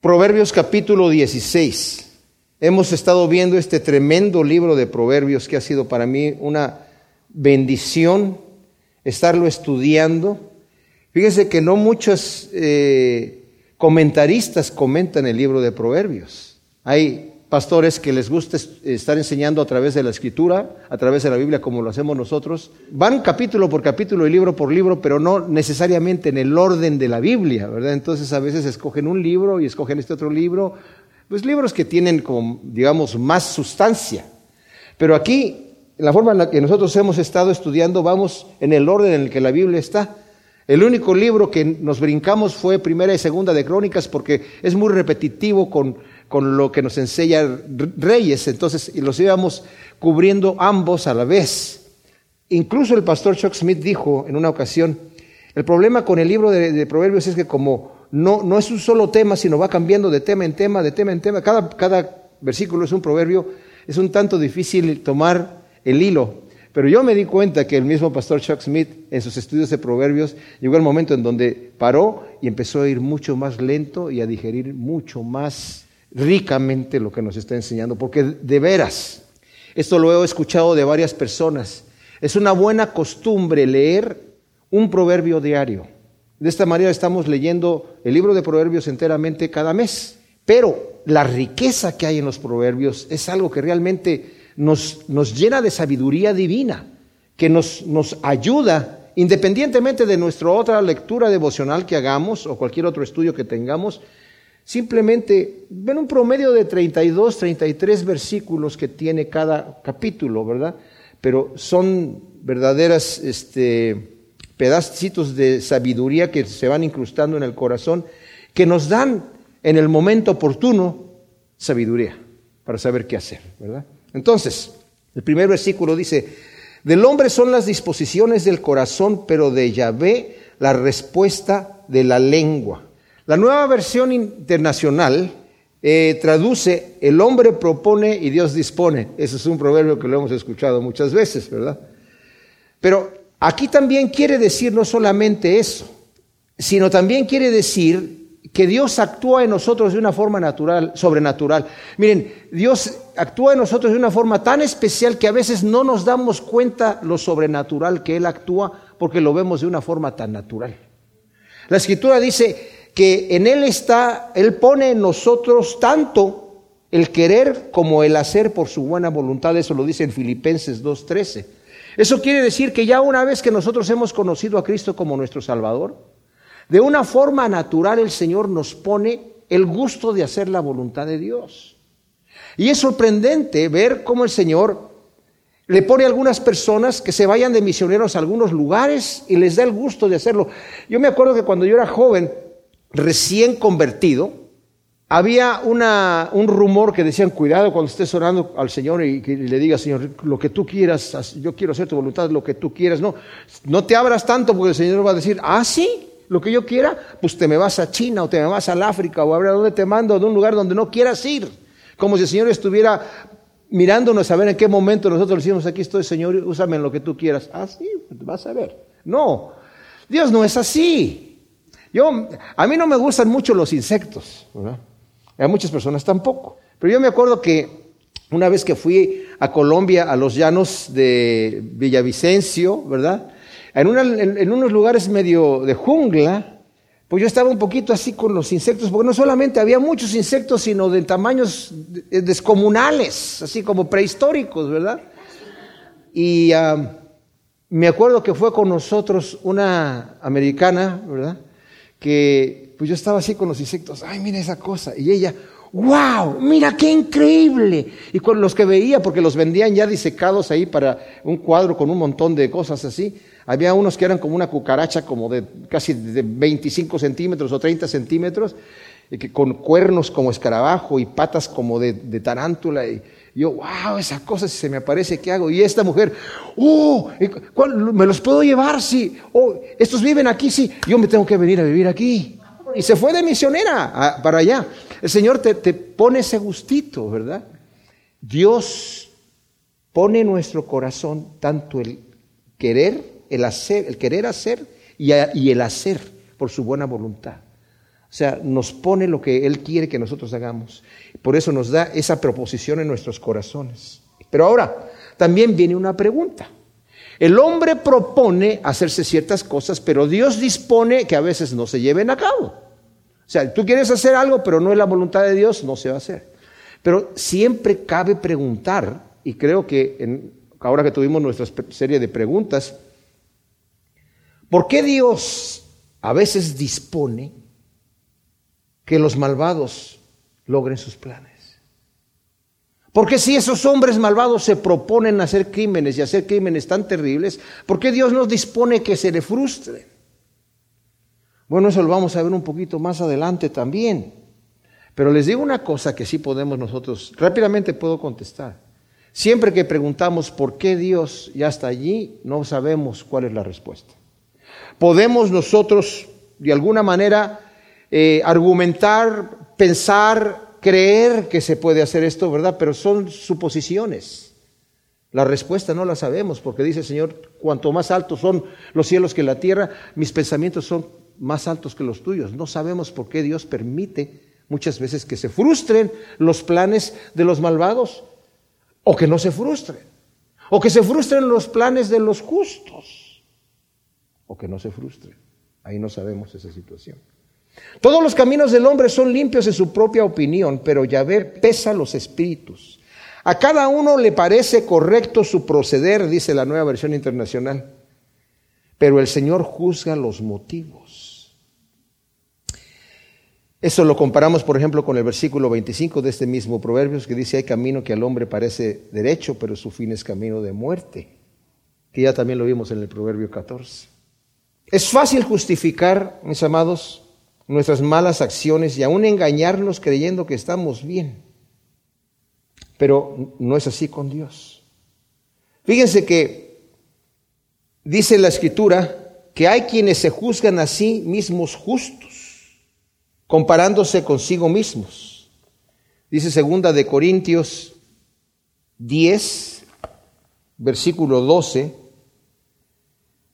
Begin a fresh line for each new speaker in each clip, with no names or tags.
Proverbios capítulo 16. Hemos estado viendo este tremendo libro de Proverbios que ha sido para mí una bendición estarlo estudiando. Fíjense que no muchos eh, comentaristas comentan el libro de Proverbios. Hay pastores que les gusta estar enseñando a través de la escritura, a través de la Biblia como lo hacemos nosotros. Van capítulo por capítulo y libro por libro, pero no necesariamente en el orden de la Biblia, ¿verdad? Entonces a veces escogen un libro y escogen este otro libro, pues libros que tienen como, digamos, más sustancia. Pero aquí, en la forma en la que nosotros hemos estado estudiando, vamos en el orden en el que la Biblia está. El único libro que nos brincamos fue Primera y Segunda de Crónicas porque es muy repetitivo con con lo que nos enseña Reyes, entonces los íbamos cubriendo ambos a la vez. Incluso el pastor Chuck Smith dijo en una ocasión, el problema con el libro de, Proverbios es que como no, no, es un solo tema, sino va cambiando de tema en tema, de tema en tema, cada, cada versículo es un proverbio, es un tanto difícil tomar el hilo. Pero yo me di cuenta que el mismo pastor Chuck Smith, en sus estudios de proverbios, llegó el momento en donde paró y empezó a ir mucho más lento y a digerir mucho más ricamente lo que nos está enseñando, porque de veras, esto lo he escuchado de varias personas, es una buena costumbre leer un proverbio diario. De esta manera estamos leyendo el libro de proverbios enteramente cada mes, pero la riqueza que hay en los proverbios es algo que realmente nos, nos llena de sabiduría divina, que nos, nos ayuda independientemente de nuestra otra lectura devocional que hagamos o cualquier otro estudio que tengamos, Simplemente ven un promedio de 32, 33 versículos que tiene cada capítulo, ¿verdad? Pero son verdaderas este, pedacitos de sabiduría que se van incrustando en el corazón, que nos dan en el momento oportuno sabiduría para saber qué hacer, ¿verdad? Entonces, el primer versículo dice, del hombre son las disposiciones del corazón, pero de Yahvé la respuesta de la lengua. La nueva versión internacional eh, traduce, el hombre propone y Dios dispone. Ese es un proverbio que lo hemos escuchado muchas veces, ¿verdad? Pero aquí también quiere decir no solamente eso, sino también quiere decir que Dios actúa en nosotros de una forma natural, sobrenatural. Miren, Dios actúa en nosotros de una forma tan especial que a veces no nos damos cuenta lo sobrenatural que Él actúa porque lo vemos de una forma tan natural. La escritura dice, que en Él está, Él pone en nosotros tanto el querer como el hacer por su buena voluntad. Eso lo dice en Filipenses 2.13. Eso quiere decir que ya una vez que nosotros hemos conocido a Cristo como nuestro Salvador, de una forma natural el Señor nos pone el gusto de hacer la voluntad de Dios. Y es sorprendente ver cómo el Señor le pone a algunas personas que se vayan de misioneros a algunos lugares y les da el gusto de hacerlo. Yo me acuerdo que cuando yo era joven, recién convertido, había un rumor que decían, cuidado cuando estés orando al Señor y, le digas, Señor, lo que tú quieras, yo quiero hacer tu voluntad, lo que tú quieras. No, no te abras tanto porque el Señor va a decir, ah, sí, lo que yo quiera, pues te me vas a China o te me vas al África o a ver a dónde te mando, de un lugar donde no quieras ir. Como si el Señor estuviera mirándonos a ver en qué momento nosotros decimos, aquí estoy, Señor, úsame en lo que tú quieras. Ah, sí, vas a ver. No, Dios no es así. Yo, a mí no me gustan mucho los insectos, ¿verdad? A muchas personas tampoco. Pero yo me acuerdo que una vez que fui a Colombia, a los llanos de Villavicencio, ¿verdad? En, unos lugares medio de jungla, pues yo estaba un poquito así con los insectos, porque no solamente había muchos insectos, sino de tamaños descomunales, así como prehistóricos, ¿verdad? Y ah, me acuerdo que fue con nosotros una americana, ¿verdad? Que pues yo estaba así con los insectos, ay, mira esa cosa, y ella, wow, mira qué increíble. Y con los que veía, porque los vendían ya disecados ahí para un cuadro con un montón de cosas así, había unos que eran como una cucaracha como de casi de 25 centímetros o 30 centímetros, y que con cuernos como escarabajo y patas como de, de tarántula. Y, yo, wow, esa cosa si se me aparece, ¿qué hago? Y esta mujer, oh, ¿me los puedo llevar? Sí. Oh, estos viven aquí, sí. Yo me tengo que venir a vivir aquí. Y se fue de misionera para allá. El Señor te, te pone ese gustito, ¿verdad? Dios pone en nuestro corazón tanto el querer, el hacer, el querer hacer y, y el hacer por su buena voluntad. O sea, nos pone lo que Él quiere que nosotros hagamos. Por eso nos da esa proposición en nuestros corazones. Pero ahora, también viene una pregunta. El hombre propone hacerse ciertas cosas, pero Dios dispone que a veces no se lleven a cabo. O sea, tú quieres hacer algo, pero no es la voluntad de Dios, no se va a hacer. Pero siempre cabe preguntar, y creo que ahora que tuvimos nuestra serie de preguntas, ¿por qué Dios a veces dispone que los malvados logren sus planes. Porque si esos hombres malvados se proponen hacer crímenes y hacer crímenes tan terribles, ¿por qué Dios nos dispone que se le frustren? Bueno, eso lo vamos a ver un poquito más adelante también. Pero les digo una cosa que sí podemos nosotros, rápidamente puedo contestar. Siempre que preguntamos por qué Dios ya está allí, no sabemos cuál es la respuesta. Podemos nosotros, de alguna manera, eh, argumentar, pensar, creer que se puede hacer esto, ¿verdad? Pero son suposiciones. La respuesta no la sabemos porque dice el Señor, cuanto más altos son los cielos que la tierra, mis pensamientos son más altos que los tuyos. No sabemos por qué Dios permite muchas veces que se frustren los planes de los malvados o que no se frustren. O que se frustren los planes de los justos. O que no se frustren. Ahí no sabemos esa situación. Todos los caminos del hombre son limpios en su propia opinión, pero Yahvé pesa los espíritus. A cada uno le parece correcto su proceder, dice la nueva versión internacional, pero el Señor juzga los motivos. Eso lo comparamos, por ejemplo, con el versículo 25 de este mismo Proverbios que dice, hay camino que al hombre parece derecho, pero su fin es camino de muerte, que ya también lo vimos en el Proverbio 14. Es fácil justificar, mis amados, nuestras malas acciones y aún engañarnos creyendo que estamos bien. Pero no es así con Dios. Fíjense que dice la escritura que hay quienes se juzgan a sí mismos justos, comparándose consigo mismos. Dice segunda de Corintios 10, versículo 12,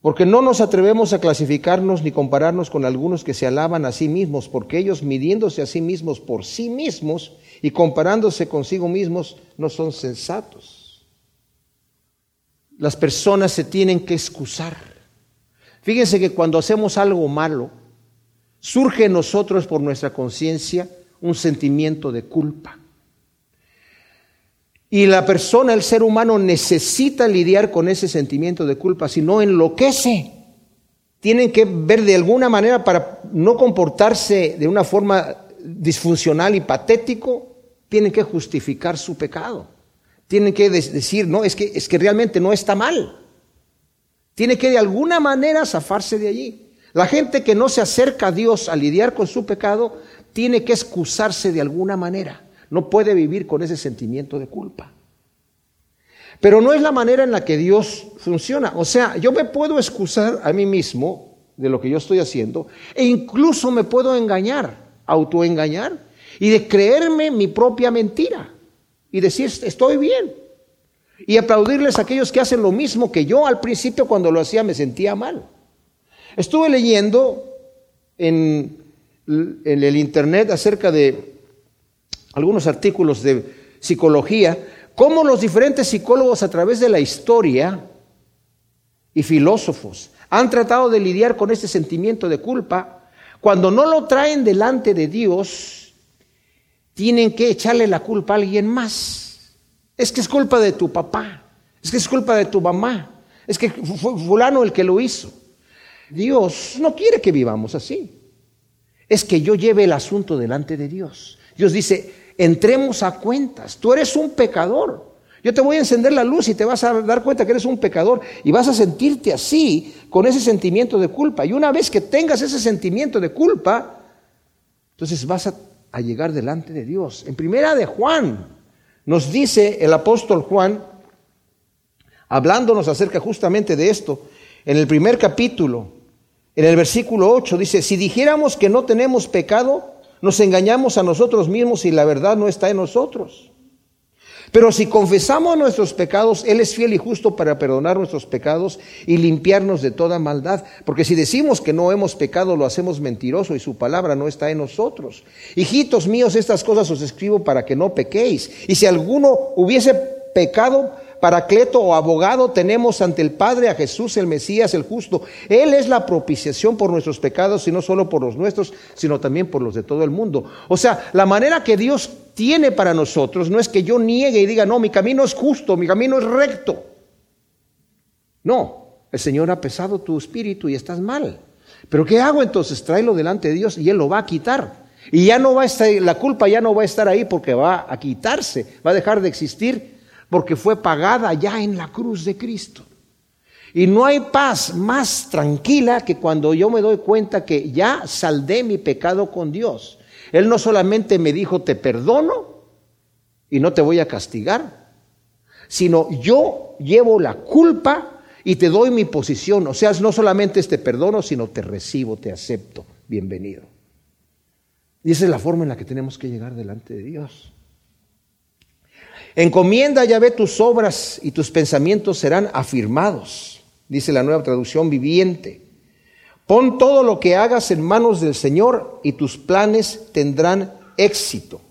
porque no nos atrevemos a clasificarnos ni compararnos con algunos que se alaban a sí mismos, porque ellos midiéndose a sí mismos por sí mismos y comparándose consigo mismos no son sensatos. Las personas se tienen que excusar. Fíjense que cuando hacemos algo malo, surge en nosotros por nuestra conciencia un sentimiento de culpa. Y la persona, el ser humano, necesita lidiar con ese sentimiento de culpa, si no enloquece. Tienen que ver de alguna manera para no comportarse de una forma disfuncional y patético, tienen que justificar su pecado. Tienen que decir, no, es que, es que realmente no está mal. Tiene que de alguna manera zafarse de allí. La gente que no se acerca a Dios a lidiar con su pecado, tiene que excusarse de alguna manera. No puede vivir con ese sentimiento de culpa. Pero no es la manera en la que Dios funciona. O sea, yo me puedo excusar a mí mismo de lo que yo estoy haciendo e incluso me puedo engañar, autoengañar y de creerme mi propia mentira y decir estoy bien. Y aplaudirles a aquellos que hacen lo mismo que yo al principio cuando lo hacía me sentía mal. Estuve leyendo en, en el internet acerca de algunos artículos de psicología, cómo los diferentes psicólogos a través de la historia y filósofos han tratado de lidiar con este sentimiento de culpa, cuando no lo traen delante de Dios, tienen que echarle la culpa a alguien más. Es que es culpa de tu papá, es que es culpa de tu mamá, es que fue fulano el que lo hizo. Dios no quiere que vivamos así. Es que yo lleve el asunto delante de Dios. Dios dice, entremos a cuentas. Tú eres un pecador. Yo te voy a encender la luz y te vas a dar cuenta que eres un pecador y vas a sentirte así con ese sentimiento de culpa. Y una vez que tengas ese sentimiento de culpa, entonces vas a, llegar delante de Dios. En primera de Juan nos dice el apóstol Juan, hablándonos acerca justamente de esto, en el primer capítulo, en el versículo 8, dice, si dijéramos que no tenemos pecado, nos engañamos a nosotros mismos y la verdad no está en nosotros. Pero si confesamos nuestros pecados, Él es fiel y justo para perdonar nuestros pecados y limpiarnos de toda maldad. Porque si decimos que no hemos pecado, lo hacemos mentiroso y su palabra no está en nosotros. Hijitos míos, estas cosas os escribo para que no pequéis. Y si alguno hubiese pecado, paracleto o abogado tenemos ante el Padre a Jesús el Mesías, el justo. Él es la propiciación por nuestros pecados y no solo por los nuestros, sino también por los de todo el mundo. O sea, la manera que Dios tiene para nosotros no es que yo niegue y diga, no, mi camino es justo, mi camino es recto. No, el Señor ha pesado tu espíritu y estás mal. Pero ¿qué hago entonces? Tráelo delante de Dios y Él lo va a quitar. Y ya no va a estar, la culpa ya no va a estar ahí porque va a quitarse, va a dejar de existir porque fue pagada ya en la cruz de Cristo. Y no hay paz más tranquila que cuando yo me doy cuenta que ya saldé mi pecado con Dios. Él no solamente me dijo, te perdono y no te voy a castigar, sino yo llevo la culpa y te doy mi posición. O sea, no solamente este perdono, sino te recibo, te acepto. Bienvenido. Y esa es la forma en la que tenemos que llegar delante de Dios. Encomienda ya ve tus obras y tus pensamientos serán afirmados, dice la nueva traducción viviente. Pon todo lo que hagas en manos del Señor y tus planes tendrán éxito.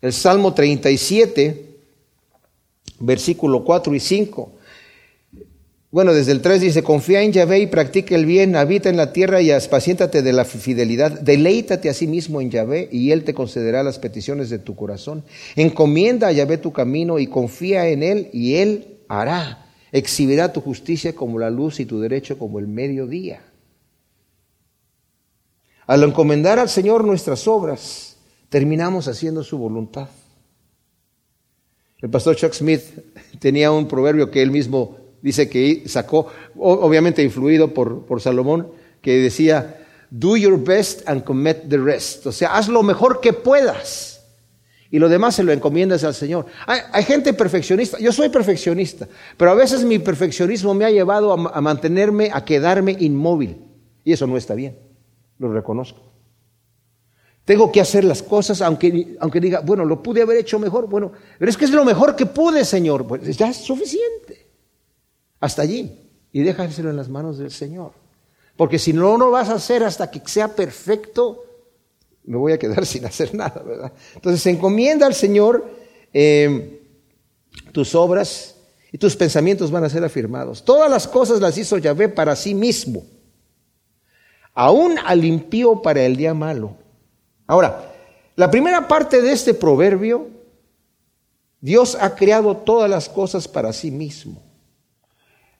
El Salmo 37, versículo 4 y 5. Bueno, desde el 3 dice, confía en Yahvé y practica el bien, habita en la tierra y aspaciéntate de la fidelidad, deleítate a sí mismo en Yahvé y Él te concederá las peticiones de tu corazón. Encomienda a Yahvé tu camino y confía en Él y Él hará. Exhibirá tu justicia como la luz y tu derecho como el mediodía. Al encomendar al Señor nuestras obras, terminamos haciendo su voluntad. El pastor Chuck Smith tenía un proverbio que él mismo dice que sacó, obviamente influido por, por Salomón, que decía, do your best and commit the rest. O sea, haz lo mejor que puedas. Y lo demás se lo encomiendas al Señor. Hay, gente perfeccionista, yo soy perfeccionista, pero a veces mi perfeccionismo me ha llevado a, mantenerme, a quedarme inmóvil. Y eso no está bien, lo reconozco. Tengo que hacer las cosas, aunque, aunque diga, bueno, lo pude haber hecho mejor. Bueno, pero es que es lo mejor que pude, Señor. Pues ya es suficiente. Hasta allí. Y déjaselo en las manos del Señor. Porque si no lo vas a hacer hasta que sea perfecto, me voy a quedar sin hacer nada, ¿verdad? Entonces encomienda al Señor em, tus obras y tus pensamientos van a ser afirmados. Todas las cosas las hizo Yahvé para sí mismo, aún al impío para el día malo. Ahora, la primera parte de este proverbio, Dios ha creado todas las cosas para sí mismo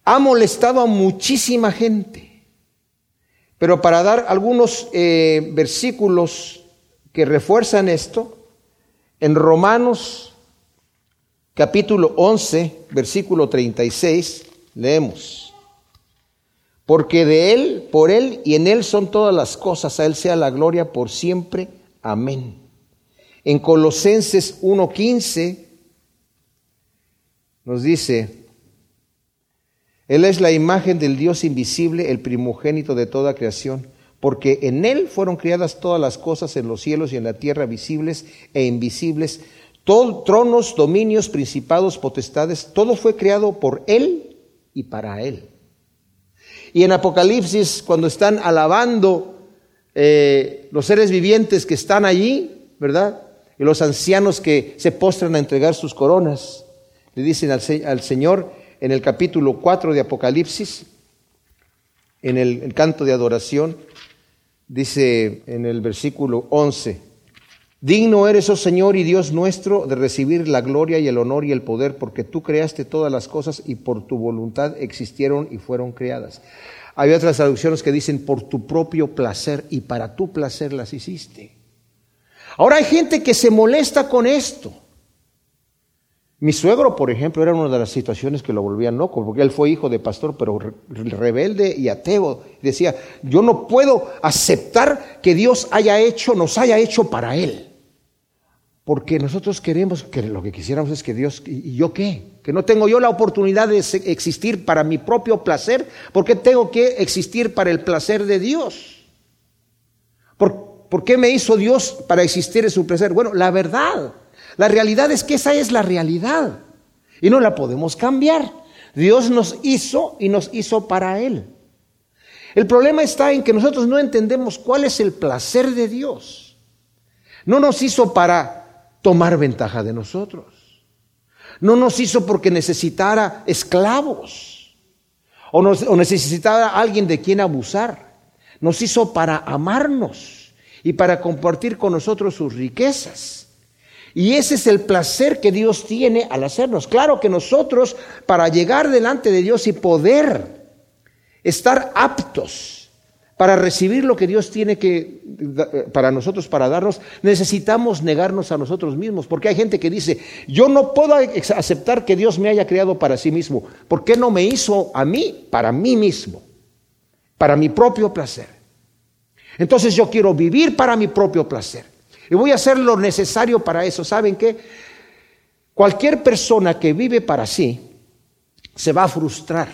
ha molestado a muchísima gente. Pero para dar algunos eh, versículos que refuerzan esto, en Romanos capítulo 11, versículo 36, leemos. Porque de Él, por Él y en Él son todas las cosas, a Él sea la gloria por siempre. Amén. En Colosenses 1.15 nos dice, él es la imagen del Dios invisible, el primogénito de toda creación, porque en Él fueron creadas todas las cosas en los cielos y en la tierra, visibles e invisibles, todo, tronos, dominios, principados, potestades, todo fue creado por Él y para Él. Y en Apocalipsis, cuando están alabando eh, los seres vivientes que están allí, ¿verdad? Y los ancianos que se postran a entregar sus coronas, le dicen al, al Señor, en el capítulo 4 de Apocalipsis, en el, canto de adoración, dice en el versículo 11, Digno eres, oh Señor y Dios nuestro, de recibir la gloria y el honor y el poder, porque tú creaste todas las cosas y por tu voluntad existieron y fueron creadas. Hay otras traducciones que dicen por tu propio placer y para tu placer las hiciste. Ahora hay gente que se molesta con esto. Mi suegro, por ejemplo, era una de las situaciones que lo volvían loco, porque él fue hijo de pastor, pero rebelde y ateo. Decía, yo no puedo aceptar que Dios haya hecho, nos haya hecho para Él. Porque nosotros queremos, que lo que quisiéramos es que Dios, ¿y yo qué? Que no tengo yo la oportunidad de existir para mi propio placer, porque tengo que existir para el placer de Dios? ¿Por, ¿Por qué me hizo Dios para existir en su placer? Bueno, la verdad. La realidad es que esa es la realidad y no la podemos cambiar. Dios nos hizo y nos hizo para Él. El problema está en que nosotros no entendemos cuál es el placer de Dios. No nos hizo para tomar ventaja de nosotros. No nos hizo porque necesitara esclavos o, o necesitara alguien de quien abusar. Nos hizo para amarnos y para compartir con nosotros sus riquezas. Y ese es el placer que Dios tiene al hacernos. Claro que nosotros, para llegar delante de Dios y poder estar aptos para recibir lo que Dios tiene que para nosotros para darnos, necesitamos negarnos a nosotros mismos, porque hay gente que dice, "Yo no puedo aceptar que Dios me haya creado para sí mismo. ¿Por qué no me hizo a mí para mí mismo? Para mi propio placer." Entonces yo quiero vivir para mi propio placer. Y voy a hacer lo necesario para eso. ¿Saben qué? Cualquier persona que vive para sí se va a frustrar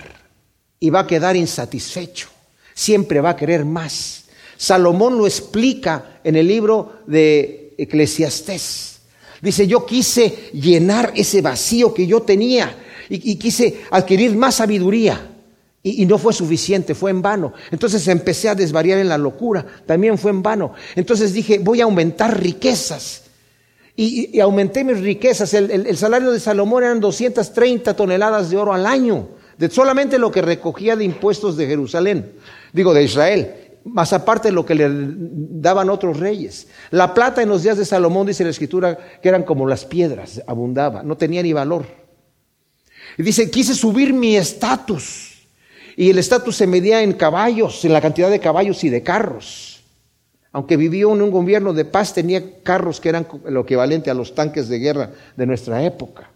y va a quedar insatisfecho. Siempre va a querer más. Salomón lo explica en el libro de Eclesiastés. Dice, yo quise llenar ese vacío que yo tenía y, y quise adquirir más sabiduría. Y, no fue suficiente, fue en vano. Entonces empecé a desvariar en la locura, también fue en vano. Entonces dije, voy a aumentar riquezas. Y, aumenté mis riquezas. El, salario de Salomón eran 230 toneladas de oro al año, solamente lo que recogía de impuestos de Jerusalén, digo de Israel, más aparte lo que le daban otros reyes. La plata en los días de Salomón, dice la escritura, que eran como las piedras, abundaba, no tenía ni valor. Y dice, quise subir mi estatus y el estatus se medía en caballos, en la cantidad de caballos y de carros. Aunque vivió en un gobierno de paz, tenía carros que eran lo equivalente a los tanques de guerra de nuestra época.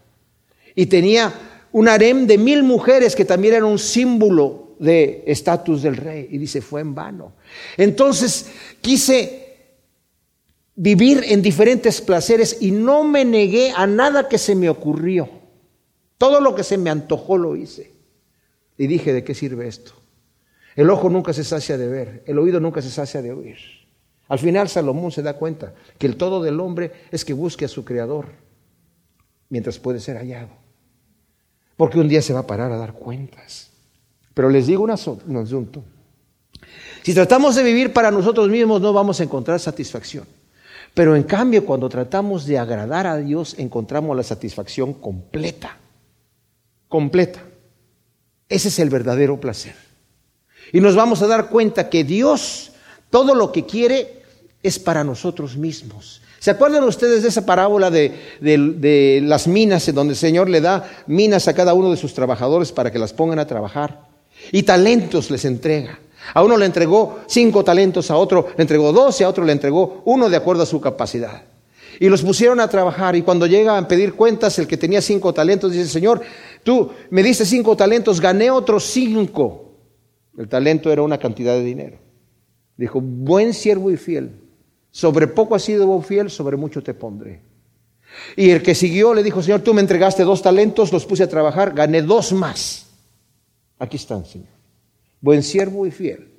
Y tenía un harem de mil mujeres que también era un símbolo de estatus del rey. Y dice, fue en vano. Entonces quise vivir en diferentes placeres y no me negué a nada que se me ocurrió. Todo lo que se me antojó lo hice. Y dije, ¿de qué sirve esto? El ojo nunca se sacia de ver, el oído nunca se sacia de oír. Al final Salomón se da cuenta que el todo del hombre es que busque a su creador mientras puede ser hallado. Porque un día se va a parar a dar cuentas. Pero les digo un asunto. Si tratamos de vivir para nosotros mismos no vamos a encontrar satisfacción. Pero en cambio cuando tratamos de agradar a Dios encontramos la satisfacción completa. Completa. Ese es el verdadero placer. Y nos vamos a dar cuenta que Dios todo lo que quiere es para nosotros mismos. ¿Se acuerdan ustedes de esa parábola de, las minas, en donde el Señor le da minas a cada uno de sus trabajadores para que las pongan a trabajar? Y talentos les entrega. A uno le entregó cinco talentos, a otro le entregó doce, a otro le entregó uno de acuerdo a su capacidad. Y los pusieron a trabajar y cuando llegan a pedir cuentas, el que tenía cinco talentos dice, Señor, tú me diste cinco talentos, gané otros cinco. El talento era una cantidad de dinero. Dijo, buen siervo y fiel, sobre poco has sido fiel, sobre mucho te pondré. Y el que siguió le dijo, Señor, tú me entregaste dos talentos, los puse a trabajar, gané dos más. Aquí están, Señor. Buen siervo y fiel.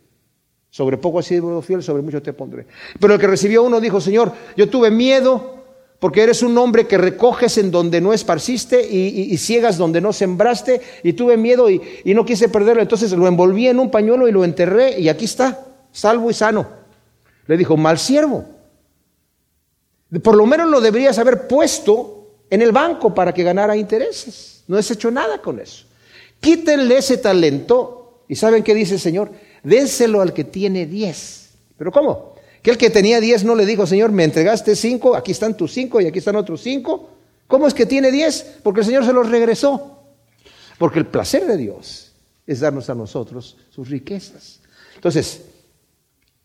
Sobre poco has sido fiel, sobre mucho te pondré. Pero el que recibió uno dijo, Señor, yo tuve miedo porque eres un hombre que recoges en donde no esparciste y, ciegas donde no sembraste y tuve miedo y, no quise perderlo. Entonces lo envolví en un pañuelo y lo enterré y aquí está, salvo y sano. Le dijo, mal siervo. Por lo menos lo deberías haber puesto en el banco para que ganara intereses. No has hecho nada con eso. Quítenle ese talento y ¿saben qué dice el Señor? dénselo al que tiene diez. ¿Pero cómo? Que el que tenía diez no le dijo, Señor, me entregaste cinco, aquí están tus cinco y aquí están otros cinco. ¿Cómo es que tiene diez? Porque el Señor se los regresó. Porque el placer de Dios es darnos a nosotros sus riquezas. Entonces,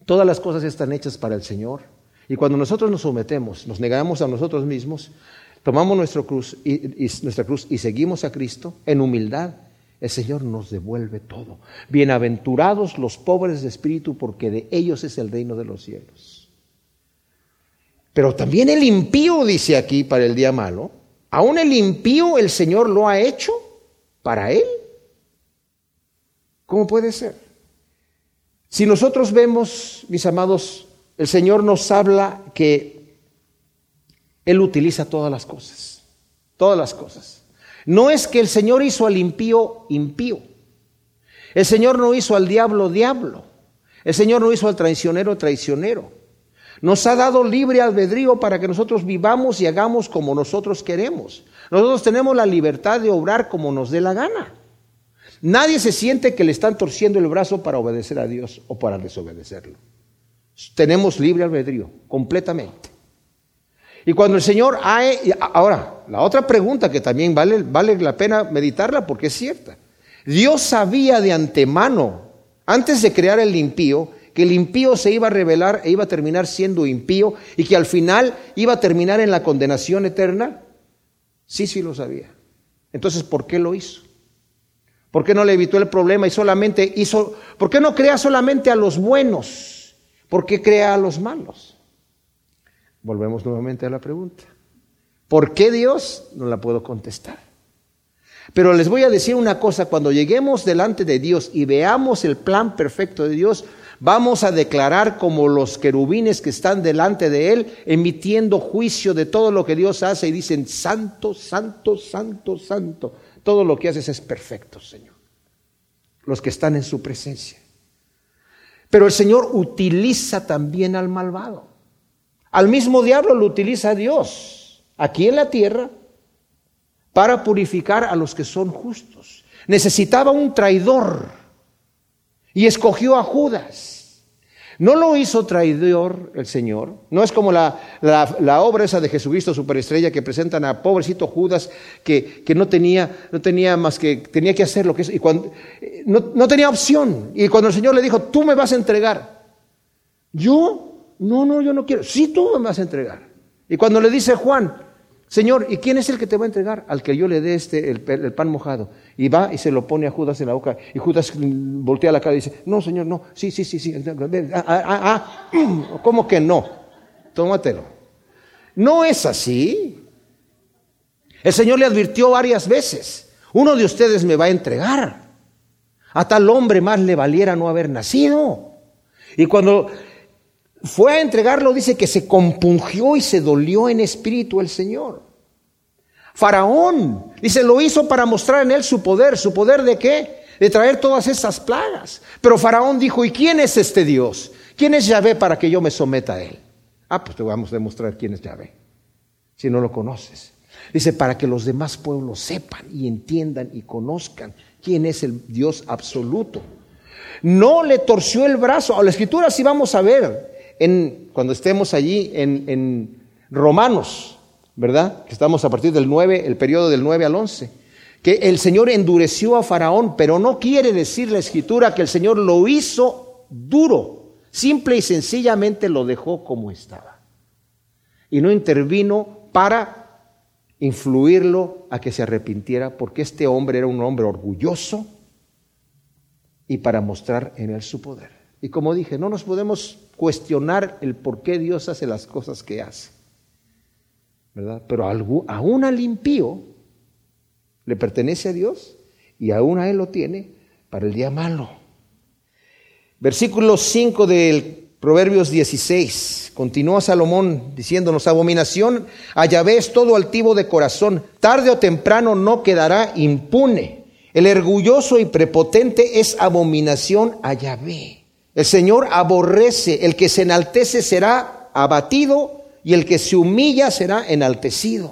todas las cosas están hechas para el Señor. Y cuando nosotros nos sometemos, nos negamos a nosotros mismos, tomamos nuestra cruz y, nuestra cruz y seguimos a Cristo en humildad, el Señor nos devuelve todo. Bienaventurados los pobres de espíritu, porque de ellos es el reino de los cielos. Pero también el impío, dice aquí, para el día malo, aún el impío el Señor lo ha hecho para él. ¿Cómo puede ser? Si nosotros vemos, mis amados, el Señor nos habla que Él utiliza todas las cosas, todas las cosas. No es que el Señor hizo al impío impío. El Señor no hizo al diablo diablo. El Señor no hizo al traicionero traicionero. Nos ha dado libre albedrío para que nosotros vivamos y hagamos como nosotros queremos. Nosotros tenemos la libertad de obrar como nos dé la gana. Nadie se siente que le están torciendo el brazo para obedecer a Dios o para desobedecerlo. Tenemos libre albedrío, completamente. Y cuando el Señor ha... Ahora, la otra pregunta que también vale, vale la pena meditarla porque es cierta. Dios sabía de antemano, antes de crear el impío, que el impío se iba a revelar e iba a terminar siendo impío y que al final iba a terminar en la condenación eterna. Sí, sí lo sabía. Entonces, ¿por qué lo hizo? ¿Por qué no le evitó el problema y solamente hizo, ¿por qué no crea solamente a los buenos? ¿Por qué crea a los malos? Volvemos nuevamente a la pregunta. ¿Por qué Dios? No la puedo contestar. Pero les voy a decir una cosa, cuando lleguemos delante de Dios y veamos el plan perfecto de Dios, vamos a declarar como los querubines que están delante de Él, emitiendo juicio de todo lo que Dios hace y dicen, santo, santo, santo, santo. Todo lo que haces es perfecto, Señor. Los que están en su presencia. Pero el Señor utiliza también al malvado. Al mismo diablo lo utiliza Dios aquí en la tierra para purificar a los que son justos. Necesitaba un traidor y escogió a Judas. No lo hizo traidor el Señor. No es como la, obra esa de Jesucristo superestrella que presentan a pobrecito Judas que, no, tenía, no tenía más que, tenía que hacer lo que es, y cuando, no, no tenía opción. Y cuando el Señor le dijo, tú me vas a entregar, yo no, no, yo no quiero. Sí, tú me vas a entregar. Y cuando le dice Juan, Señor, ¿y quién es el que te va a entregar? Al que yo le dé este, el, pan mojado. Y va y se lo pone a Judas en la boca. Y Judas voltea la cara y dice, no, Señor, no. Sí, sí, sí, sí. Ah, ah, ah, ah. ¿Cómo que no? Tómatelo. No es así. El Señor le advirtió varias veces, uno de ustedes me va a entregar. A tal hombre más le valiera no haber nacido. Y cuando fue a entregarlo, dice que se compungió y se dolió en espíritu el Señor. Faraón, dice, lo hizo para mostrar en él su poder. ¿Su poder de qué? De traer todas esas plagas. Pero Faraón dijo, ¿y quién es este Dios? ¿Quién es Yahvé para que yo me someta a él? Ah, pues te vamos a demostrar quién es Yahvé, si no lo conoces. Dice, para que los demás pueblos sepan y entiendan y conozcan quién es el Dios absoluto. No le torció el brazo. A la escritura sí vamos a ver en, cuando estemos allí en, en Romanos, ¿verdad? Que estamos a partir del 9, el periodo del 9 al 11. Que el Señor endureció a Faraón, pero no quiere decir la escritura que el Señor lo hizo duro. Simple y sencillamente lo dejó como estaba. Y no intervino para influirlo a que se arrepintiera, porque este hombre era un hombre orgulloso y para mostrar en él su poder. Y como dije, no nos podemos cuestionar el por qué Dios hace las cosas que hace. ¿Verdad? Pero aún al impío le pertenece a Dios y aún a Él lo tiene para el día malo. Versículo 5 del Proverbios 16. Continúa Salomón diciéndonos, abominación a Yahvé es todo altivo de corazón, tarde o temprano no quedará impune. El orgulloso y prepotente es abominación a Yahvé. El Señor aborrece, el que se enaltece será abatido y el que se humilla será enaltecido.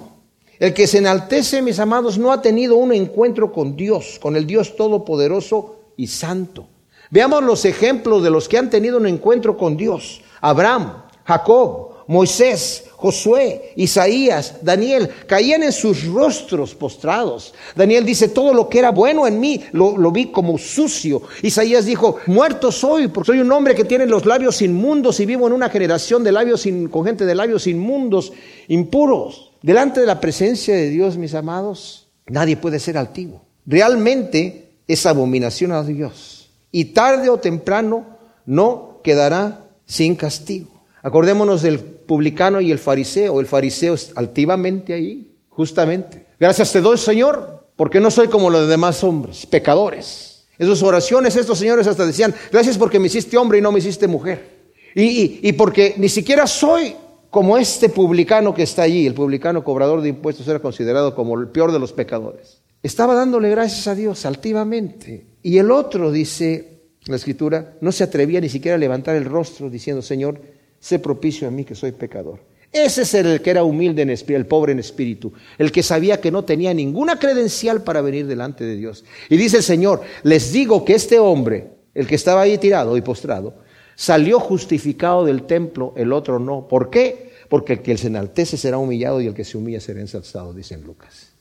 El que se enaltece, mis amados, no ha tenido un encuentro con Dios, con el Dios Todopoderoso y Santo. Veamos los ejemplos de los que han tenido un encuentro con Dios. Abraham, Jacob, Moisés, Josué, Isaías, Daniel, caían en sus rostros postrados. Daniel dice, todo lo que era bueno en mí lo, vi como sucio. Isaías dijo, muerto soy, porque soy un hombre que tiene los labios inmundos y vivo en una generación de labios con gente de labios inmundos, impuros. Delante de la presencia de Dios, mis amados, nadie puede ser altivo. Realmente es abominación a Dios. Y tarde o temprano no quedará sin castigo. Acordémonos del publicano y el fariseo. El fariseo es altivamente ahí, justamente. Gracias te doy, Señor, porque no soy como los demás hombres, pecadores. En sus oraciones estos señores hasta decían, gracias porque me hiciste hombre y no me hiciste mujer. Y, y porque ni siquiera soy como este publicano que está allí, el publicano cobrador de impuestos era considerado como el peor de los pecadores. Estaba dándole gracias a Dios altivamente. Y el otro, dice la escritura, no se atrevía ni siquiera a levantar el rostro diciendo, Señor, sé propicio a mí que soy pecador. Ese es el que era humilde en espíritu, el pobre en espíritu, el que sabía que no tenía ninguna credencial para venir delante de Dios. Y dice el Señor, les digo que este hombre, el que estaba ahí tirado y postrado, salió justificado del templo, el otro no. ¿Por qué? Porque el que se enaltece será humillado y el que se humilla será ensalzado, dice Lucas.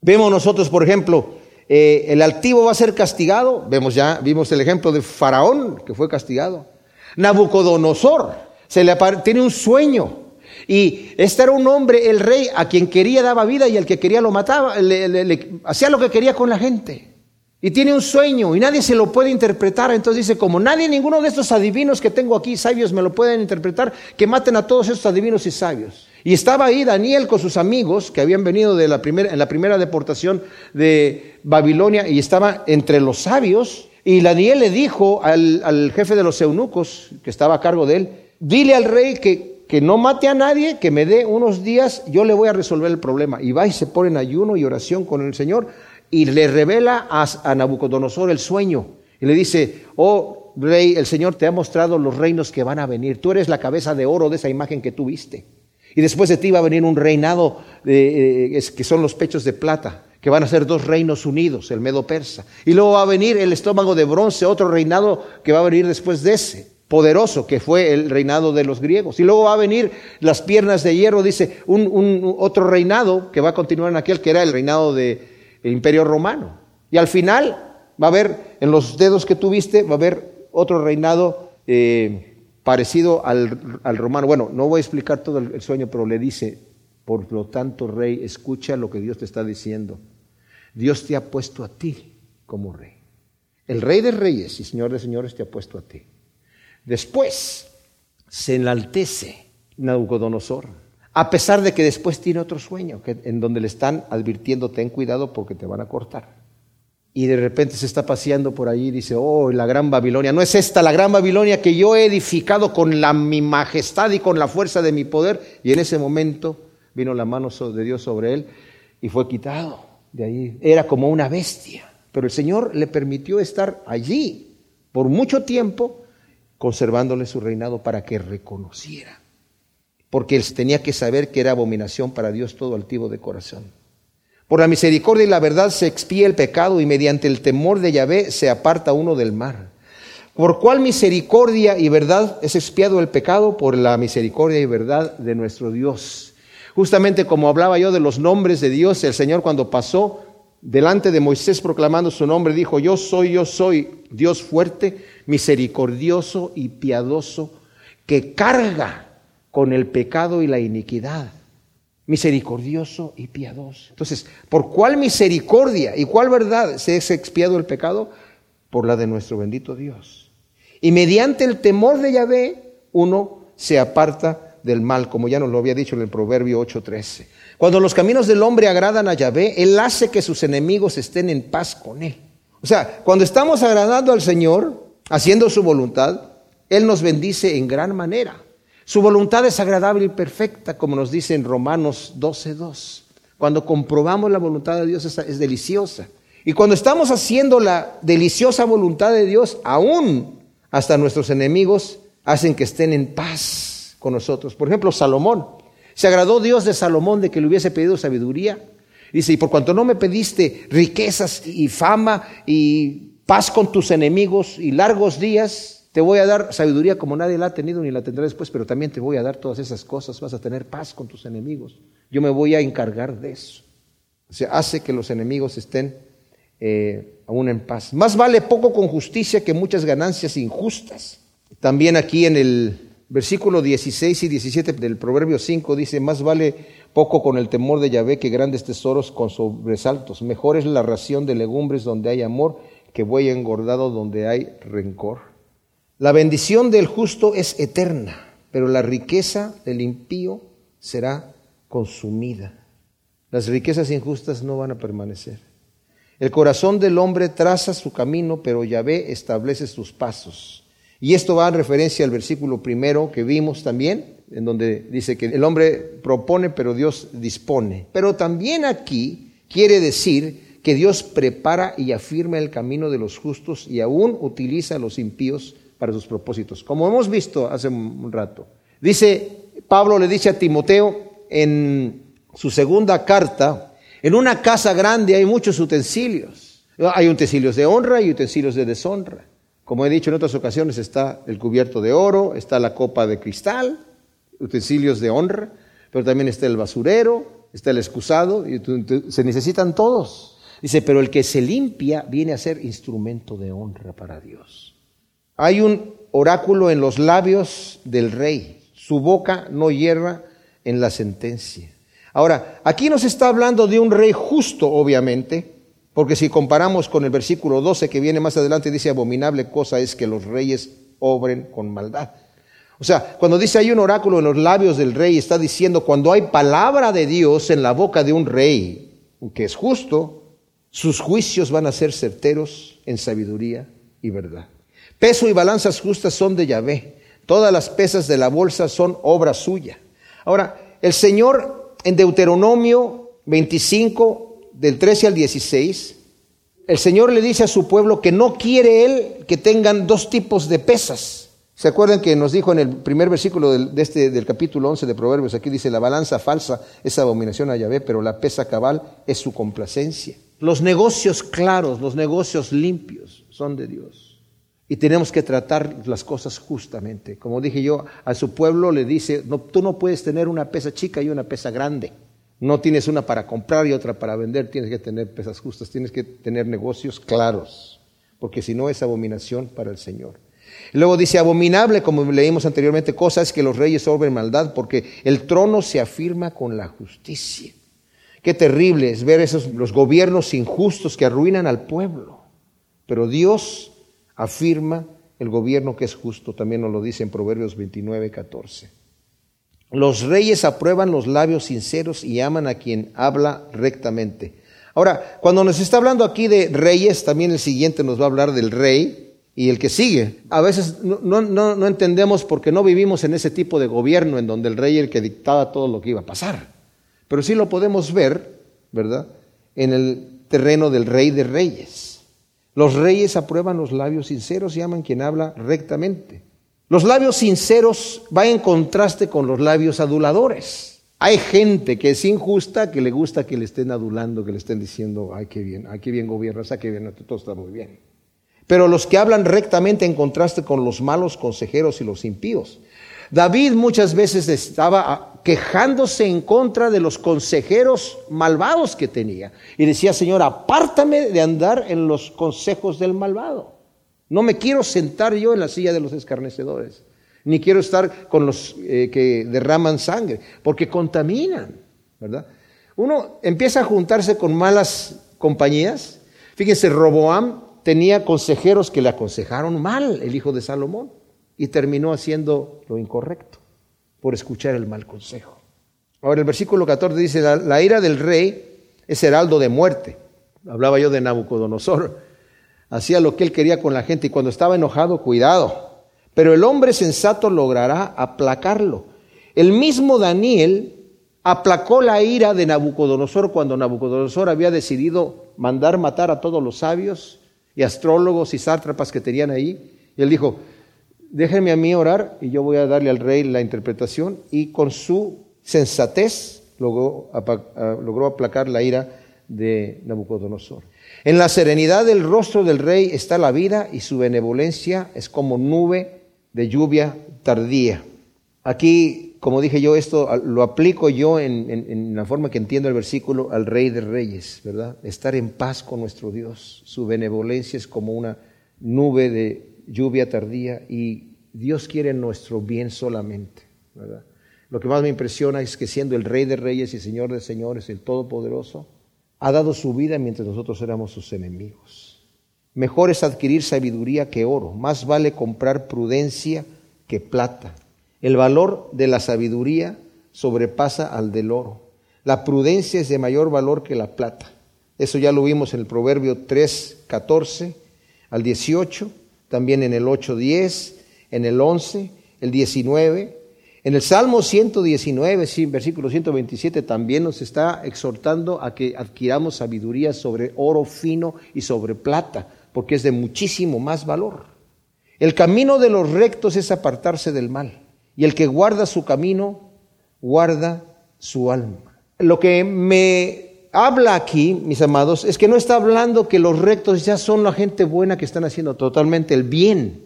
Vemos nosotros, por ejemplo, eh, el altivo va a ser castigado. Vemos ya, vimos el ejemplo de Faraón, que fue castigado. Nabucodonosor, se le tiene un sueño y este era un hombre, el rey, a quien quería daba vida y al que quería lo mataba, hacía lo que quería con la gente. Y tiene un sueño y nadie se lo puede interpretar. Entonces dice, como nadie, ninguno de estos adivinos que tengo aquí, sabios, me lo pueden interpretar, que maten a todos estos adivinos y sabios. Y estaba ahí Daniel con sus amigos que habían venido de la primera, en la primera deportación de Babilonia y estaba entre los sabios. Y Daniel le dijo al, al jefe de los eunucos, que estaba a cargo de él, dile al rey que que no mate a nadie, que me dé unos días, yo le voy a resolver el problema. Y va y se pone en ayuno y oración con el Señor y le revela a, Nabucodonosor el sueño. Y le dice, oh rey, el Señor te ha mostrado los reinos que van a venir. Tú eres la cabeza de oro de esa imagen que tú viste. Y después de ti va a venir un reinado eh, que son los pechos de plata, que van a ser dos reinos unidos, el medo persa. Y luego va a venir el estómago de bronce, otro reinado que va a venir después de ese poderoso que fue el reinado de los griegos. Y luego va a venir las piernas de hierro, dice, un, otro reinado que va a continuar en aquel que era el reinado del imperio romano. Y al final va a haber, en los dedos que tuviste, va a haber otro reinado eh, parecido al, romano. Bueno, no voy a explicar todo el, el sueño, pero le dice, por lo tanto, rey, escucha lo que Dios te está diciendo. Dios te ha puesto a ti como rey. El rey de reyes y señor de señores te ha puesto a ti. Después se enaltece Nabucodonosor, a pesar de que después tiene otro sueño, en donde le están advirtiendo, ten cuidado porque te van a cortar. Y de repente se está paseando por allí y dice, oh, la gran Babilonia, no es esta la gran Babilonia que yo he edificado con la, mi majestad y con la fuerza de mi poder. Y en ese momento vino la mano de Dios sobre él y fue quitado de ahí. Era como una bestia. Pero el Señor le permitió estar allí por mucho tiempo conservándole su reinado para que reconociera. Porque él tenía que saber que era abominación para Dios todo altivo de corazón. Por la misericordia y la verdad se expía el pecado y mediante el temor de Yahvé se aparta uno del mar. ¿Por cuál misericordia y verdad es expiado el pecado? Por la misericordia y verdad de nuestro Dios. Justamente como hablaba yo de los nombres de Dios, el Señor cuando pasó delante de Moisés proclamando su nombre, dijo, yo soy, yo soy Dios fuerte, misericordioso y piadoso, que carga con el pecado y la iniquidad. Misericordioso y piadoso. Entonces, ¿por cuál misericordia y cuál verdad se es expiado el pecado? Por la de nuestro bendito Dios. Y mediante el temor de Yahvé, uno se aparta del mal, como ya nos lo había dicho en el Proverbio 8:13. Cuando los caminos del hombre agradan a Yahvé, Él hace que sus enemigos estén en paz con Él. O sea, cuando estamos agradando al Señor, haciendo su voluntad, Él nos bendice en gran manera. Su voluntad es agradable y perfecta, como nos dice en Romanos 12.2. Cuando comprobamos la voluntad de Dios es, es deliciosa. Y cuando estamos haciendo la deliciosa voluntad de Dios, aún hasta nuestros enemigos hacen que estén en paz con nosotros. Por ejemplo, Salomón. Se agradó Dios de Salomón de que le hubiese pedido sabiduría. Dice, y por cuanto no me pediste riquezas y fama y paz con tus enemigos y largos días, te voy a dar sabiduría como nadie la ha tenido ni la tendrá después, pero también te voy a dar todas esas cosas, vas a tener paz con tus enemigos. Yo me voy a encargar de eso. O sea, hace que los enemigos estén eh, aún en paz. Más vale poco con justicia que muchas ganancias injustas. También aquí en el Versículo 16 y 17 del Proverbio 5 dice, más vale poco con el temor de Yahvé que grandes tesoros con sobresaltos. Mejor es la ración de legumbres donde hay amor que buey engordado donde hay rencor. La bendición del justo es eterna, pero la riqueza del impío será consumida. Las riquezas injustas no van a permanecer. El corazón del hombre traza su camino, pero Yahvé establece sus pasos. Y esto va en referencia al versículo primero que vimos también, en donde dice que el hombre propone, pero Dios dispone. Pero también aquí quiere decir que Dios prepara y afirma el camino de los justos y aún utiliza a los impíos para sus propósitos, como hemos visto hace un rato. Dice, Pablo le dice a Timoteo en su segunda carta, en una casa grande hay muchos utensilios. Hay utensilios de honra y utensilios de deshonra. Como he dicho en otras ocasiones, está el cubierto de oro, está la copa de cristal, utensilios de honra, pero también está el basurero, está el excusado, y se necesitan todos. Dice, pero el que se limpia viene a ser instrumento de honra para Dios. Hay un oráculo en los labios del rey, su boca no hierra en la sentencia. Ahora, aquí nos está hablando de un rey justo, obviamente, porque si comparamos con el versículo 12 que viene más adelante, dice, abominable cosa es que los reyes obren con maldad. O sea, cuando dice hay un oráculo en los labios del rey, está diciendo cuando hay palabra de Dios en la boca de un rey, que es justo, sus juicios van a ser certeros en sabiduría y verdad. Peso y balanzas justas son de Yahvé. Todas las pesas de la bolsa son obra suya. Ahora, el Señor en Deuteronomio 25, del 13 al 16, el Señor le dice a su pueblo que no quiere Él que tengan dos tipos de pesas. ¿Se acuerdan que nos dijo en el primer versículo del, de este, del capítulo 11 de Proverbios? Aquí dice, la balanza falsa es abominación a Yahvé, pero la pesa cabal es su complacencia. Los negocios claros, los negocios limpios son de Dios. Y tenemos que tratar las cosas justamente. Como dije yo, a su pueblo le dice, tú no puedes tener una pesa chica y una pesa grande. No tienes una para comprar y otra para vender, tienes que tener pesas justas, tienes que tener negocios claros, porque si no es abominación para el Señor. Luego dice, abominable, como leímos anteriormente, cosa es que los reyes obren maldad, porque el trono se afirma con la justicia. Qué terrible es ver esos los gobiernos injustos que arruinan al pueblo. Pero Dios afirma el gobierno que es justo, también nos lo dice en Proverbios 29, 14. Los reyes aprueban los labios sinceros y aman a quien habla rectamente. Ahora, cuando nos está hablando aquí de reyes, también el siguiente nos va a hablar del rey, y el que sigue. A veces no, no, no, entendemos porque no vivimos en ese tipo de gobierno en donde el rey era el que dictaba todo lo que iba a pasar. Pero sí lo podemos ver, ¿verdad? En el terreno del rey de reyes. Los reyes aprueban los labios sinceros y aman quien habla rectamente. Los labios sinceros va en contraste con los labios aduladores. Hay gente que es injusta, que le gusta que le estén adulando, que le estén diciendo, ay, qué bien, ay, qué bien gobiernas, ay, qué bien, todo está muy bien pero los que hablan rectamente en contraste con los malos consejeros y los impíos. David muchas veces estaba quejándose en contra de los consejeros malvados que tenía y decía, Señor, apártame de andar en los consejos del malvado. No me quiero sentar yo en la silla de los escarnecedores, ni quiero estar con los eh, que derraman sangre, porque contaminan, ¿verdad? Uno empieza a juntarse con malas compañías. Fíjense, Roboam tenía consejeros que le aconsejaron mal, el hijo de Salomón, y terminó haciendo lo incorrecto por escuchar el mal consejo. Ahora el versículo 14 dice, la, ira del rey es heraldo de muerte. Hablaba yo de Nabucodonosor. Hacía lo que él quería con la gente y cuando estaba enojado, cuidado. Pero el hombre sensato logrará aplacarlo. El mismo Daniel aplacó la ira de Nabucodonosor cuando Nabucodonosor había decidido mandar matar a todos los sabios y astrólogos y sátrapas que tenían ahí. Y él dijo, déjenme a mí orar y yo voy a darle al rey la interpretación. Y con su sensatez logró, logró aplacar la ira de Nabucodonosor. En la serenidad del rostro del rey está la vida y su benevolencia es como nube de lluvia tardía. Aquí como dije yo, esto lo aplico yo en, la forma que entiendo el versículo al Rey de Reyes, ¿verdad? Estar en paz con nuestro Dios. Su benevolencia es como una nube de lluvia tardía y Dios quiere nuestro bien solamente, ¿verdad? Lo que más me impresiona es que siendo el Rey de Reyes y Señor de Señores, el Todopoderoso, ha dado su vida mientras nosotros éramos sus enemigos. Mejor es adquirir sabiduría que oro, más vale comprar prudencia que plata el valor de la sabiduría sobrepasa al del oro. La prudencia es de mayor valor que la plata. Eso ya lo vimos en el Proverbio 3, 14 al 18, también en el 8, 10, en el 11, el 19, En el Salmo 119, sí, versículo 127, también nos está exhortando a que adquiramos sabiduría sobre oro fino y sobre plata, porque es de muchísimo más valor. El camino de los rectos es apartarse del mal, y el que guarda su camino, guarda su alma. Lo que me habla aquí, mis amados, es que no está hablando que los rectos ya son la gente buena que están haciendo totalmente el bien,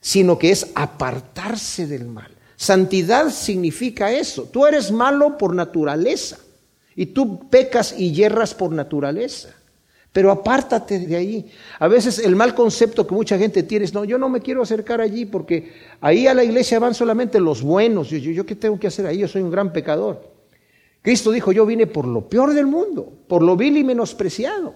sino que es apartarse del mal. Santidad significa eso. Tú eres malo por naturaleza y tú pecas y yerras por naturaleza. Pero apártate de ahí. A veces el mal concepto que mucha gente tiene es, no, yo no me quiero acercar allí porque ahí a la iglesia van solamente los buenos. Yo, yo, ¿qué tengo que hacer ahí? Yo soy un gran pecador. Cristo dijo, yo vine por lo peor del mundo, por lo vil y menospreciado.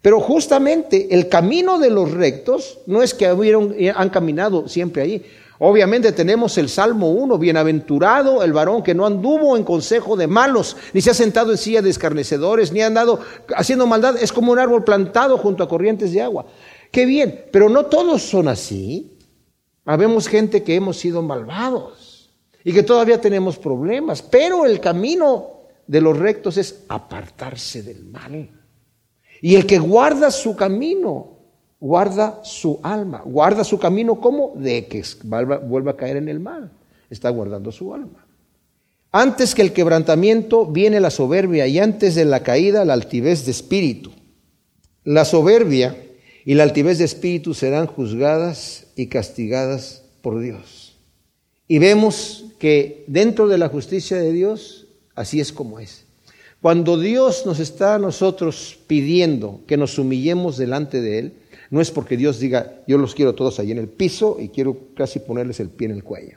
Pero justamente el camino de los rectos no es que han caminado siempre allí. Obviamente tenemos el Salmo 1, bienaventurado el varón que no anduvo en consejo de malos, ni se ha sentado en silla de escarnecedores, ni ha andado haciendo maldad, es como un árbol plantado junto a corrientes de agua. Qué bien, pero no todos son así. Habemos gente que hemos sido malvados y que todavía tenemos problemas, pero el camino de los rectos es apartarse del mal. Y el que guarda su camino guarda su alma, guarda su camino como de que vuelva a caer en el mal. Está guardando su alma. Antes que el quebrantamiento viene la soberbia y antes de la caída la altivez de espíritu. La soberbia y la altivez de espíritu serán juzgadas y castigadas por Dios. Y vemos que dentro de la justicia de Dios, así es como es. Cuando Dios nos está a nosotros pidiendo que nos humillemos delante de Él, no es porque Dios diga, yo los quiero todos ahí en el piso y quiero casi ponerles el pie en el cuello.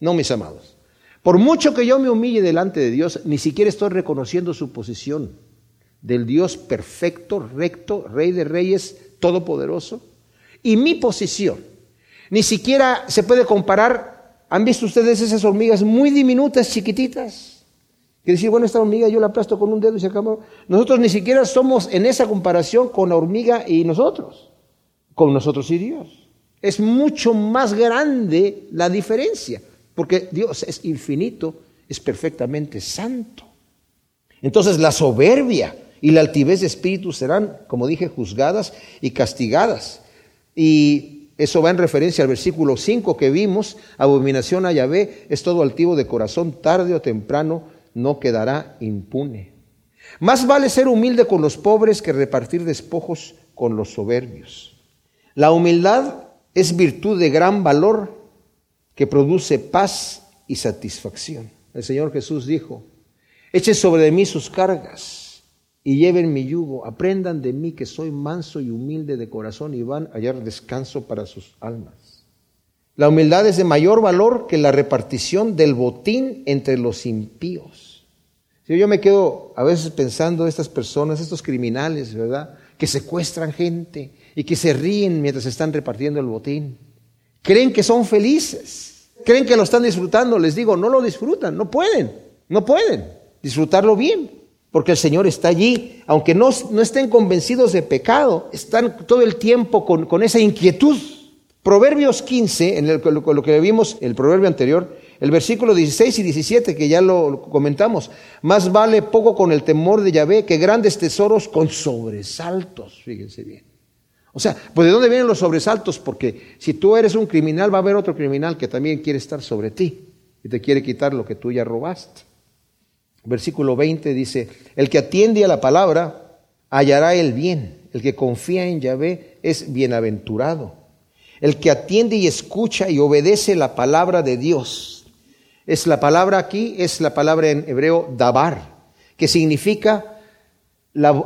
No, mis amados. Por mucho que yo me humille delante de Dios, ni siquiera estoy reconociendo su posición del Dios perfecto, recto, Rey de Reyes, Todopoderoso. Y mi posición ni siquiera se puede comparar. ¿Han visto ustedes esas hormigas muy diminutas, chiquititas? Que decir, bueno, esta hormiga yo la aplasto con un dedo y se acabó. Nosotros ni siquiera somos en esa comparación con la hormiga y nosotros, con nosotros y Dios. Es mucho más grande la diferencia, porque Dios es infinito, es perfectamente santo. Entonces la soberbia y la altivez de espíritu serán, como dije, juzgadas y castigadas. Y eso va en referencia al versículo 5 que vimos, abominación a Yahvé es todo altivo de corazón, tarde o temprano no quedará impune. Más vale ser humilde con los pobres que repartir despojos con los soberbios. La humildad es virtud de gran valor que produce paz y satisfacción. El Señor Jesús dijo, echen sobre mí sus cargas y lleven mi yugo, aprendan de mí que soy manso y humilde de corazón y van a hallar descanso para sus almas. La humildad es de mayor valor que la repartición del botín entre los impíos. Si yo me quedo a veces pensando estas personas, estos criminales, ¿verdad? Que secuestran gente y que se ríen mientras están repartiendo el botín. Creen que son felices, creen que lo están disfrutando. Les digo, no lo disfrutan, no pueden, no pueden disfrutarlo bien. Porque el Señor está allí, aunque no, no estén convencidos de pecado, están todo el tiempo con, con esa inquietud Proverbios 15, en lo que vimos el proverbio anterior, el versículo 16 y 17 que ya lo comentamos, más vale poco con el temor de Yahvé que grandes tesoros con sobresaltos, fíjense bien. O sea, pues ¿de dónde vienen los sobresaltos? Porque si tú eres un criminal, va a haber otro criminal que también quiere estar sobre ti y te quiere quitar lo que tú ya robaste. Versículo 20 dice, el que atiende a la palabra hallará el bien, el que confía en Yahvé es bienaventurado. El que atiende y escucha y obedece la palabra de Dios. Es la palabra aquí, es la palabra en hebreo dabar, que significa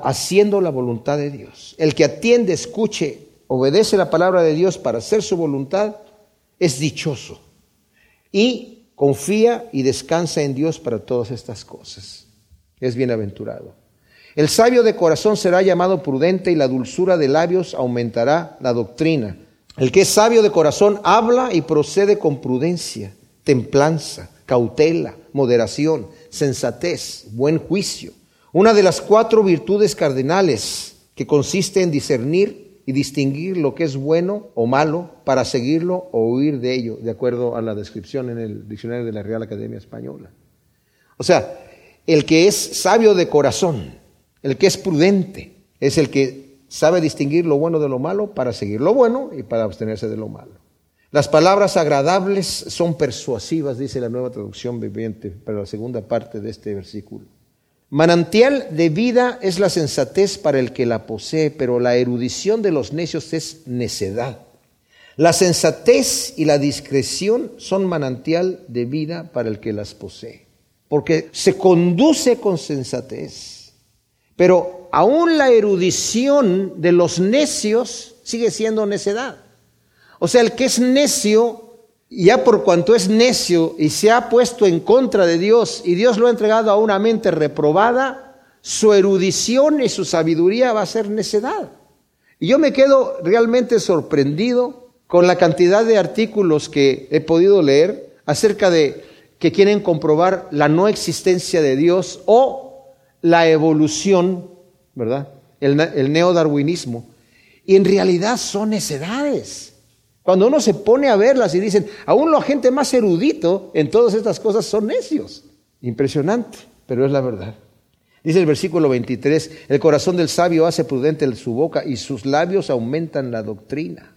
haciendo la voluntad de Dios. El que atiende, escuche, obedece la palabra de Dios para hacer su voluntad, es dichoso. Y confía y descansa en Dios para todas estas cosas. Es bienaventurado. El sabio de corazón será llamado prudente y la dulzura de labios aumentará la doctrina. El que es sabio de corazón habla y procede con prudencia, templanza, cautela, moderación, sensatez, buen juicio. Una de las cuatro virtudes cardinales que consiste en discernir y distinguir lo que es bueno o malo para seguirlo o huir de ello, de acuerdo a la descripción en el diccionario de la Real Academia Española. O sea, el que es sabio de corazón, el que es prudente, es el que sabe distinguir lo bueno de lo malo para seguir lo bueno y para abstenerse de lo malo. Las palabras agradables son persuasivas, dice la nueva traducción viviente para la segunda parte de este versículo. Manantial de vida es la sensatez para el que la posee, pero la erudición de los necios es necedad. La sensatez y la discreción son manantial de vida para el que las posee, porque se conduce con sensatez. Pero aún la erudición de los necios sigue siendo necedad. O sea, el que es necio ya por cuanto es necio y se ha puesto en contra de Dios y Dios lo ha entregado a una mente reprobada, su erudición y su sabiduría va a ser necedad. Y yo me quedo realmente sorprendido con la cantidad de artículos que he podido leer acerca de que quieren comprobar la no existencia de Dios o la evolución, ¿verdad? El, el neodarwinismo. Y en realidad son necedades. Cuando uno se pone a verlas y dicen, aún la gente más erudito en todas estas cosas son necios. Impresionante, pero es la verdad. Dice el versículo 23, el corazón del sabio hace prudente su boca y sus labios aumentan la doctrina.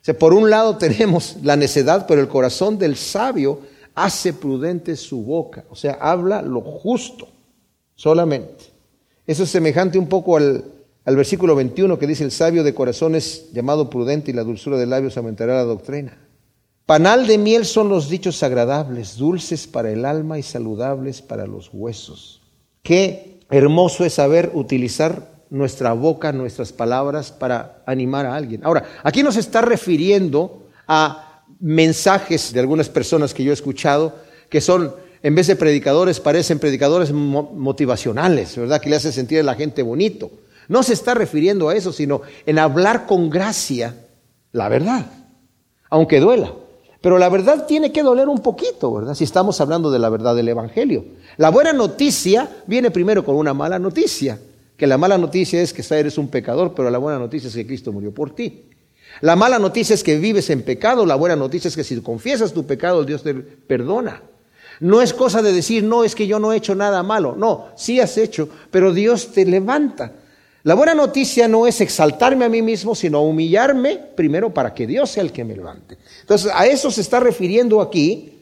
O sea, por un lado tenemos la necedad, pero el corazón del sabio hace prudente su boca. O sea, habla lo justo solamente. Eso es semejante un poco al, al versículo 21 que dice, el sabio de corazón es llamado prudente y la dulzura de labios aumentará la doctrina. Panal de miel son los dichos agradables, dulces para el alma y saludables para los huesos. Qué hermoso es saber utilizar nuestra boca, nuestras palabras para animar a alguien. Ahora, aquí nos está refiriendo a mensajes de algunas personas que yo he escuchado que son, en vez de predicadores, parecen predicadores motivacionales, ¿verdad? Que le hacen sentir a la gente bonito. No se está refiriendo a eso, sino en hablar con gracia la verdad, aunque duela. Pero la verdad tiene que doler un poquito, ¿verdad? Si estamos hablando de la verdad del Evangelio. La buena noticia viene primero con una mala noticia, que la mala noticia es que eres un pecador, pero la buena noticia es que Cristo murió por ti. La mala noticia es que vives en pecado, la buena noticia es que si confiesas tu pecado, Dios te perdona. No es cosa de decir, no, es que yo no he hecho nada malo. No, sí has hecho, pero Dios te levanta. La buena noticia no es exaltarme a mí mismo, sino humillarme primero para que Dios sea el que me levante. Entonces, a eso se está refiriendo aquí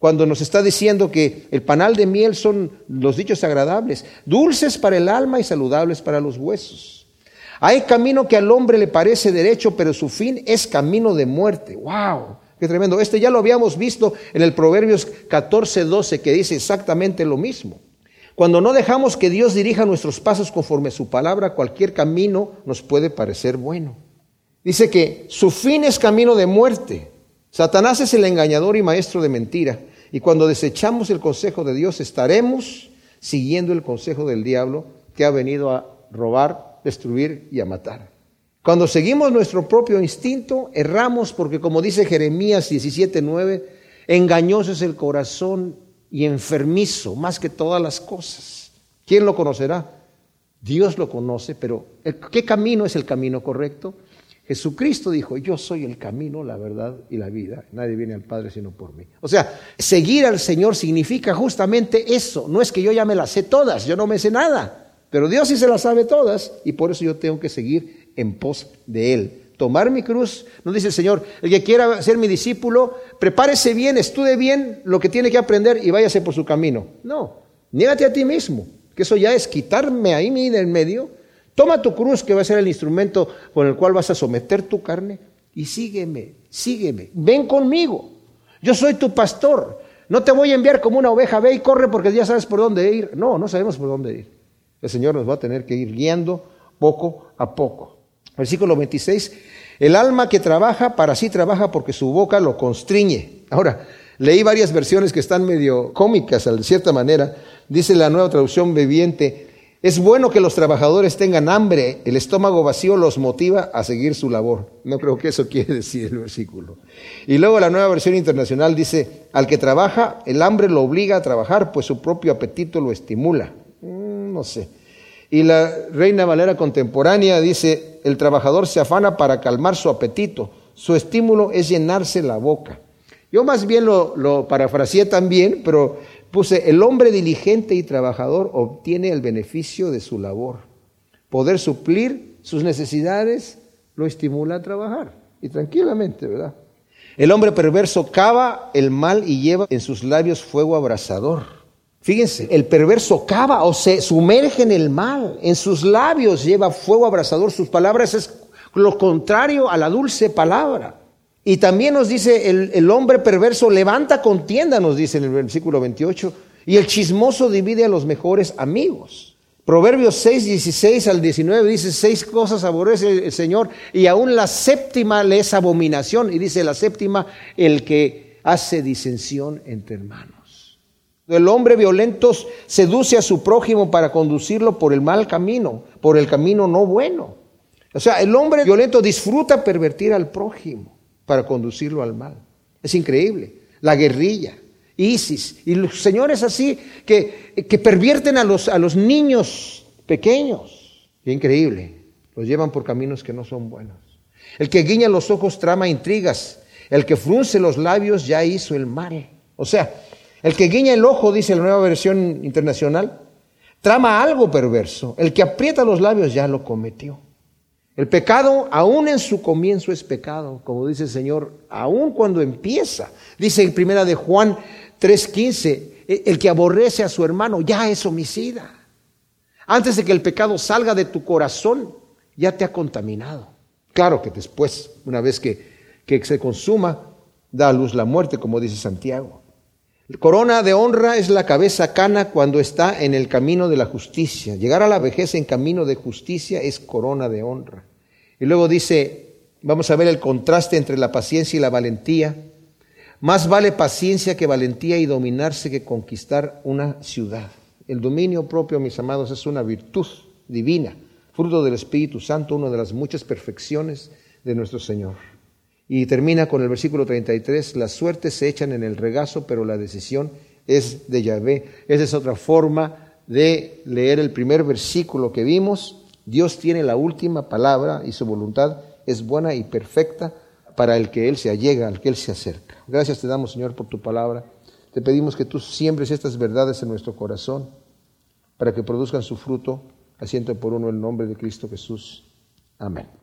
cuando nos está diciendo que el panal de miel son los dichos agradables, dulces para el alma y saludables para los huesos. Hay camino que al hombre le parece derecho, pero su fin es camino de muerte. ¡Wow! Qué tremendo. Este ya lo habíamos visto en el Proverbios 14, 12, que dice exactamente lo mismo. Cuando no dejamos que Dios dirija nuestros pasos conforme a su palabra, cualquier camino nos puede parecer bueno. Dice que su fin es camino de muerte. Satanás es el engañador y maestro de mentira. Y cuando desechamos el consejo de Dios, estaremos siguiendo el consejo del diablo que ha venido a robar, destruir y a matar. Cuando seguimos nuestro propio instinto, erramos porque como dice Jeremías 17:9, engañoso es el corazón y enfermizo más que todas las cosas. ¿Quién lo conocerá? Dios lo conoce, pero ¿qué camino es el camino correcto? Jesucristo dijo, yo soy el camino, la verdad y la vida. Nadie viene al Padre sino por mí. O sea, seguir al Señor significa justamente eso. No es que yo ya me las sé todas, yo no me sé nada. Pero Dios sí se las sabe todas y por eso yo tengo que seguir en pos de Él tomar mi cruz. No dice el Señor, el que quiera ser mi discípulo, prepárese bien, estudie bien lo que tiene que aprender y váyase por su camino. No, niégate a ti mismo, que eso ya es quitarme ahí en el medio. Toma tu cruz, que va a ser el instrumento con el cual vas a someter tu carne, y sígueme, sígueme, ven conmigo. Yo soy tu pastor. No te voy a enviar como una oveja, ve y corre porque ya sabes por dónde ir. No, no sabemos por dónde ir. El Señor nos va a tener que ir guiando poco a poco. Versículo 26, el alma que trabaja, para sí trabaja porque su boca lo constriñe. Ahora, leí varias versiones que están medio cómicas, de cierta manera. Dice la nueva traducción viviente, es bueno que los trabajadores tengan hambre, el estómago vacío los motiva a seguir su labor. No creo que eso quiere decir el versículo. Y luego la nueva versión internacional dice, al que trabaja, el hambre lo obliga a trabajar, pues su propio apetito lo estimula. Mm, no sé. Y la Reina Valera contemporánea dice, el trabajador se afana para calmar su apetito. Su estímulo es llenarse la boca. Yo más bien lo, lo parafraseé también, pero puse, el hombre diligente y trabajador obtiene el beneficio de su labor. Poder suplir sus necesidades lo estimula a trabajar. Y tranquilamente, ¿verdad? El hombre perverso cava el mal y lleva en sus labios fuego abrasador. Fíjense, el perverso cava o se sumerge en el mal, en sus labios lleva fuego abrasador, sus palabras es lo contrario a la dulce palabra. Y también nos dice, el, hombre perverso levanta contienda, nos dice en el versículo 28, y el chismoso divide a los mejores amigos. Proverbios 6, 16 al 19 dice, seis cosas aborrece el Señor y aún la séptima le es abominación. Y dice la séptima, el que hace disensión entre hermanos. El hombre violento seduce a su prójimo para conducirlo por el mal camino, por el camino no bueno. O sea, el hombre violento disfruta pervertir al prójimo para conducirlo al mal. Es increíble. La guerrilla, ISIS y los señores así que, que pervierten a los, a los niños pequeños. Increíble. Los llevan por caminos que no son buenos. El que guiña los ojos trama intrigas. El que frunce los labios ya hizo el mal. O sea, el que guiña el ojo, dice la nueva versión internacional, trama algo perverso. El que aprieta los labios ya lo cometió. El pecado, aún en su comienzo, es pecado, como dice el Señor, aún cuando empieza. Dice en primera de Juan 3:15, e, el que aborrece a su hermano ya es homicida. Antes de que el pecado salga de tu corazón, ya te ha contaminado. Claro que después, una vez que, que se consuma, da a luz la muerte, como dice Santiago. Corona de honra es la cabeza cana cuando está en el camino de la justicia. Llegar a la vejez en camino de justicia es corona de honra. Y luego dice, vamos a ver el contraste entre la paciencia y la valentía. Más vale paciencia que valentía y dominarse que conquistar una ciudad. El dominio propio, mis amados, es una virtud divina, fruto del Espíritu Santo, una de las muchas perfecciones de nuestro Señor. Y termina con el versículo 33, las suertes se echan en el regazo, pero la decisión es de Yahvé. Esa es otra forma de leer el primer versículo que vimos. Dios tiene la última palabra y su voluntad es buena y perfecta para el que Él se allega, al que Él se acerca. Gracias te damos, Señor, por tu palabra. Te pedimos que tú siembres estas verdades en nuestro corazón para que produzcan su fruto, asiento por uno el nombre de Cristo Jesús. Amén.